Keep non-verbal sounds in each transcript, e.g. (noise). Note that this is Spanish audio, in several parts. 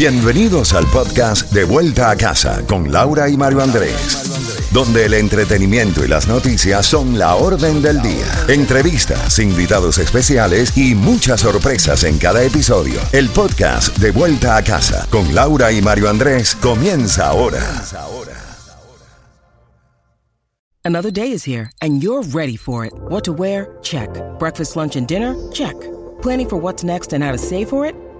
Bienvenidos al podcast De Vuelta a Casa con Laura y Mario Andrés, donde el entretenimiento y las noticias son la orden del día. Entrevistas, invitados especiales y muchas sorpresas en cada episodio. El podcast De Vuelta a Casa con Laura y Mario Andrés comienza ahora. Another day is here and you're ready for it. What to wear? Check. Breakfast, lunch, and dinner? Check. Planning for what's next and how to save for it?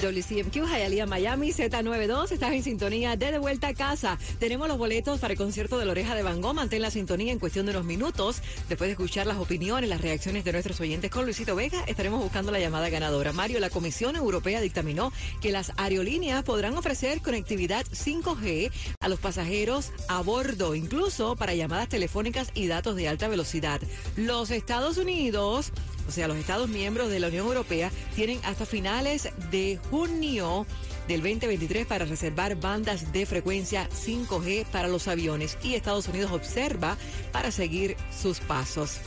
WCMQ, Hialeah, Miami, Z92, estás en sintonía de De Vuelta a Casa. Tenemos los boletos para el concierto de la Oreja de Van Gogh. Mantén la sintonía en cuestión de unos minutos. Después de escuchar las opiniones, las reacciones de nuestros oyentes con Luisito Vega, estaremos buscando la llamada ganadora. Mario, la Comisión Europea dictaminó que las aerolíneas podrán ofrecer conectividad 5G a los pasajeros a bordo, incluso para llamadas telefónicas y datos de alta velocidad. Los Estados Unidos o sea, los Estados miembros de la Unión Europea tienen hasta finales de junio del 2023 para reservar bandas de frecuencia 5G para los aviones y Estados Unidos observa para seguir sus pasos.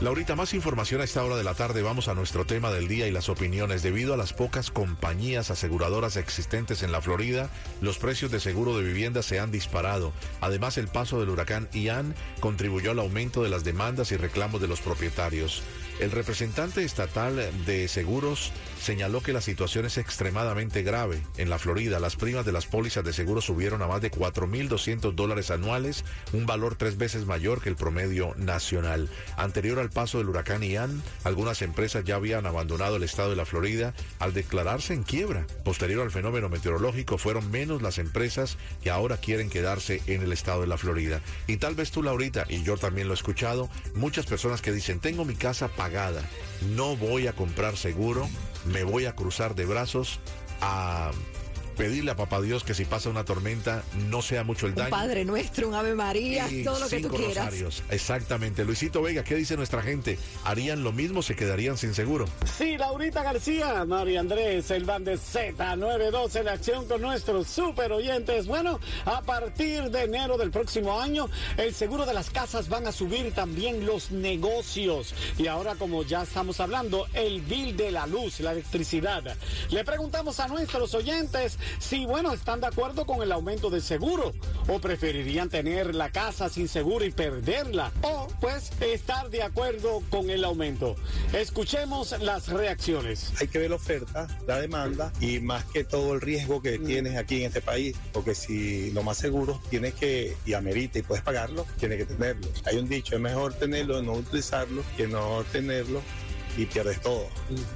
Laurita, más información a esta hora de la tarde. Vamos a nuestro tema del día y las opiniones. Debido a las pocas compañías aseguradoras existentes en la Florida, los precios de seguro de vivienda se han disparado. Además, el paso del huracán Ian contribuyó al aumento de las demandas y reclamos de los propietarios. El representante estatal de seguros señaló que la situación es extremadamente grave. En la Florida, las primas de las pólizas de seguro subieron a más de 4.200 dólares anuales, un valor tres veces mayor que el promedio nacional. Anterior al paso del huracán Ian, algunas empresas ya habían abandonado el estado de la Florida al declararse en quiebra. Posterior al fenómeno meteorológico, fueron menos las empresas que ahora quieren quedarse en el estado de la Florida. Y tal vez tú, Laurita, y yo también lo he escuchado, muchas personas que dicen, tengo mi casa no voy a comprar seguro, me voy a cruzar de brazos a pedirle a papá Dios que si pasa una tormenta no sea mucho el daño. Un Padre nuestro, un Ave María, Y todo lo que tú quieras. rosarios. Exactamente. Luisito Vega, ¿qué dice nuestra gente? ¿Harían lo mismo? ¿Se quedarían sin seguro? Sí, Laurita García, María Andrés, el van de Z92 en acción con nuestros super oyentes. Bueno, a partir de enero del próximo año, el seguro de las casas van a subir también los negocios. Y ahora, como ya estamos hablando, el bill de la luz, la electricidad. Le preguntamos a nuestros oyentes si, bueno, están de acuerdo con el aumento del seguro o preferirían tener la casa sin seguro y perderla o, pues, estar de acuerdo con el aumento. Escuchemos las reacciones. hay que ver la oferta, la demanda y más que todo el riesgo que tienes aquí en este país, porque si lo más seguro tienes que, y amerita y puedes pagarlo, tienes que tenerlo. Hay un dicho, es mejor tenerlo y no utilizarlo que no tenerlo y pierdes todo,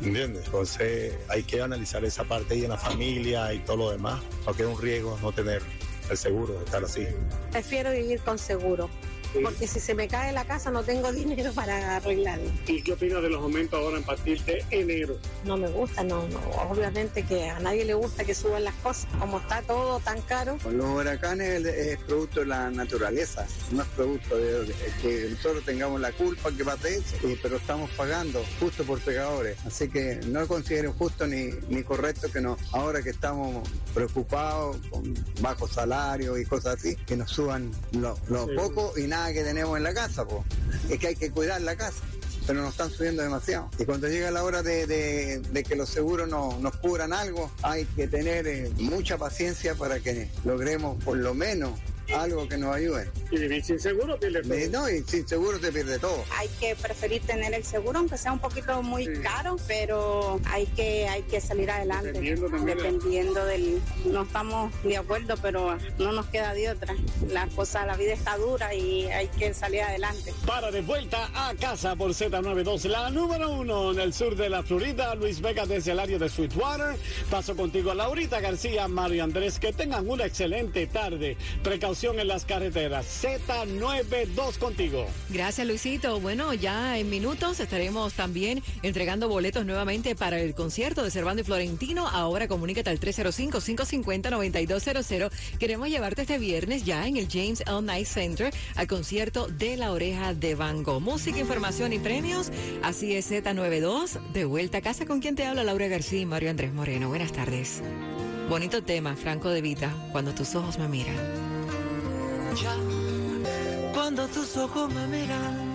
¿entiendes? Entonces hay que analizar esa parte ahí en la familia y todo lo demás, porque es un riesgo no tener el seguro de estar así. Prefiero vivir con seguro, porque si se me cae la casa no tengo (laughs) dinero para arreglarlo. ¿Y qué opinas de los aumentos ahora en partir de enero? No me gusta, no, no. Obviamente que a nadie le gusta que suban las cosas. Como está todo tan caro, Los huracanes es, es producto de la naturaleza, no es producto de, de que nosotros tengamos la culpa que pase eso, y- pero estamos pagando justo por pecadores. Así que no considero justo ni, ni correcto que nos, ahora que estamos preocupados con bajos salarios y cosas así, que nos suban lo, lo Sí. poco y nada que tenemos en la casa. po. Es que hay que cuidar la casa. pero nos están subiendo demasiado. Y cuando llega la hora de, que los seguros no- nos cubran algo, hay que tener eh, mucha paciencia para que logremos por lo menos algo que nos ayude. Y vivir sin seguro pierde todo. No, y sin seguro te pierde todo. Hay que preferir tener el seguro, aunque sea un poquito muy Sí. caro, pero hay que, hay que salir adelante. Dependiendo también de- Dependiendo del... No estamos de acuerdo, pero no nos queda de otra. La cosa, la vida está dura y hay que salir adelante. Para de vuelta a casa por Z92, la número uno en el sur de la Florida, Luis Vega desde el área de Sweetwater. Paso contigo a Laurita García, Mario Andrés, que tengan una excelente tarde. Precaución en las carreteras. Z92 contigo. Gracias, Luisito. Bueno, ya en minutos estaremos también entregando boletos nuevamente para el concierto de Cervando y Florentino. Ahora comunícate al 305-550-9200. Queremos llevarte este viernes ya en el James L. Night Center al concierto de La Oreja de Van Gogh. Música, información y premios. Así es Z92. De vuelta a casa con quien te habla Laura García y Mario Andrés Moreno. Buenas tardes. Bonito tema, Franco de Vita, cuando tus ojos me miran. Cuando tus ojos me miran